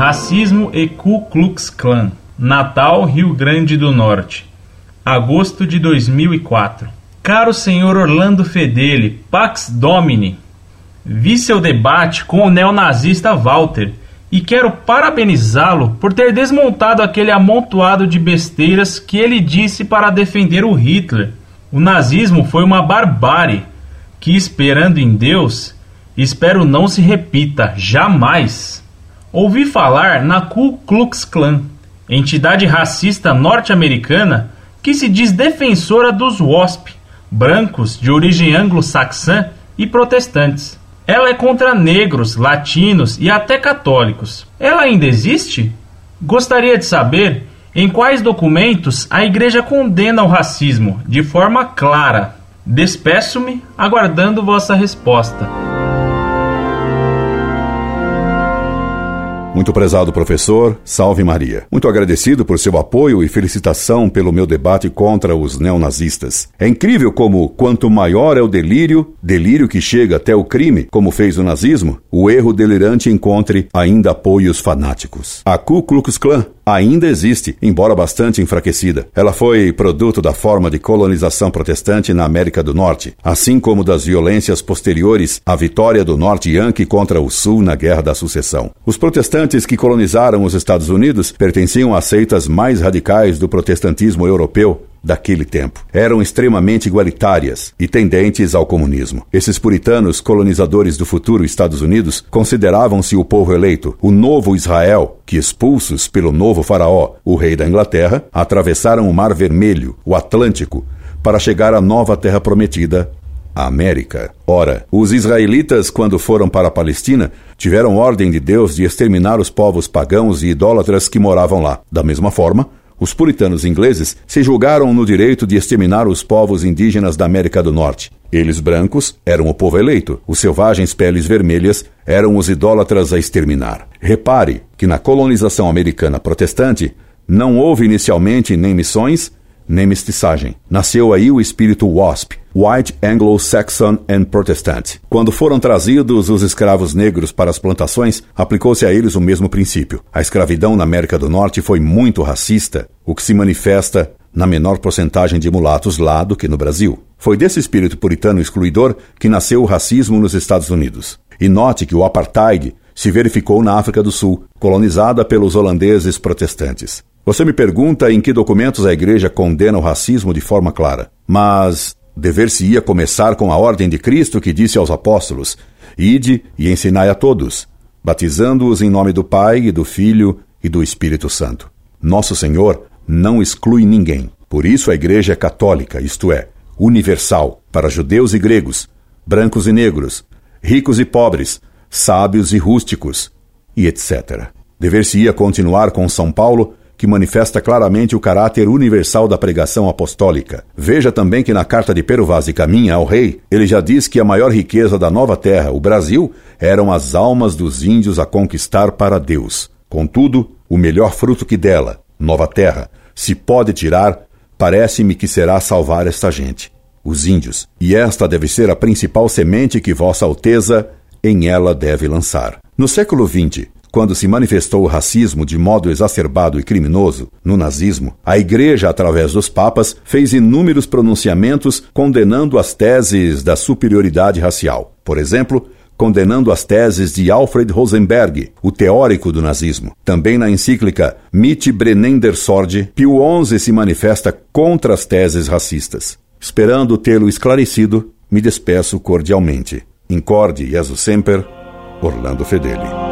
Racismo e Ku Klux Klan. Natal, Rio Grande do Norte. Agosto de 2004. Caro senhor Orlando Fedeli, Pax Domini, vi seu debate com o neonazista Walter e quero parabenizá-lo por ter desmontado aquele amontoado de besteiras que ele disse para defender o Hitler. O nazismo foi uma barbárie que, esperando em Deus, espero não se repita jamais. Ouvi falar na Ku Klux Klan, entidade racista norte-americana que se diz defensora dos WASP, brancos de origem anglo-saxã e protestantes. Ela é contra negros, latinos e até católicos. Ela ainda existe? Gostaria de saber em quais documentos a Igreja condena o racismo de forma clara. Despeço-me aguardando vossa resposta. Muito prezado professor, salve Maria. Muito agradecido por seu apoio e felicitação pelo meu debate contra os neonazistas. É incrível como, quanto maior é o delírio, delírio que chega até o crime, como fez o nazismo, o erro delirante encontre ainda apoios fanáticos. A Ku Klux Klan ainda existe, embora bastante enfraquecida. Ela foi produto da forma de colonização protestante na América do Norte, assim como das violências posteriores à vitória do Norte Yankee contra o Sul na Guerra da Sucessão. Os protestantes que colonizaram os Estados Unidos pertenciam às seitas mais radicais do protestantismo europeu, daquele tempo. Eram extremamente igualitárias e tendentes ao comunismo. Esses puritanos colonizadores do futuro Estados Unidos consideravam-se o povo eleito, o novo Israel, que expulsos pelo novo faraó, o rei da Inglaterra, atravessaram o Mar Vermelho, o Atlântico, para chegar à nova terra prometida, a América. Ora, os israelitas, quando foram para a Palestina, tiveram ordem de Deus de exterminar os povos pagãos e idólatras que moravam lá. Da mesma forma, os puritanos ingleses se julgaram no direito de exterminar os povos indígenas da América do Norte. Eles brancos eram o povo eleito, os selvagens peles vermelhas eram os idólatras a exterminar. Repare que na colonização americana protestante não houve inicialmente nem missões nem mestiçagem. Nasceu aí o espírito WASP, White Anglo-Saxon and Protestant. Quando foram trazidos os escravos negros para as plantações, aplicou-se a eles o mesmo princípio. A escravidão na América do Norte foi muito racista, o que se manifesta na menor porcentagem de mulatos lá do que no Brasil. Foi desse espírito puritano excluidor que nasceu o racismo nos Estados Unidos. E note que o apartheid se verificou na África do Sul, colonizada pelos holandeses protestantes. Você me pergunta em que documentos a Igreja condena o racismo de forma clara. Mas dever-se-ia começar com a ordem de Cristo que disse aos apóstolos: Ide e ensinai a todos, batizando-os em nome do Pai e do Filho e do Espírito Santo. Nosso Senhor não exclui ninguém. Por isso a Igreja é católica, isto é, universal, para judeus e gregos, brancos e negros, ricos e pobres, sábios e rústicos, e etc. Dever-se-ia continuar com São Paulo que manifesta claramente o caráter universal da pregação apostólica. Veja também que na carta de Pero Vaz e Caminha ao rei, ele já diz que a maior riqueza da nova terra, o Brasil, eram as almas dos índios a conquistar para Deus. Contudo, o melhor fruto que dela, nova terra, se pode tirar, parece-me que será salvar esta gente, os índios. E esta deve ser a principal semente que Vossa Alteza em ela deve lançar. No século XX, quando se manifestou o racismo de modo exacerbado e criminoso no nazismo, a Igreja, através dos papas, fez inúmeros pronunciamentos condenando as teses da superioridade racial. Por exemplo, condenando as teses de Alfred Rosenberg, o teórico do nazismo. Também na encíclica Mit Brennender Sorge, Pio XI se manifesta contra as teses racistas. Esperando tê-lo esclarecido, me despeço cordialmente. Incorde Jesus Semper, Orlando Fedeli.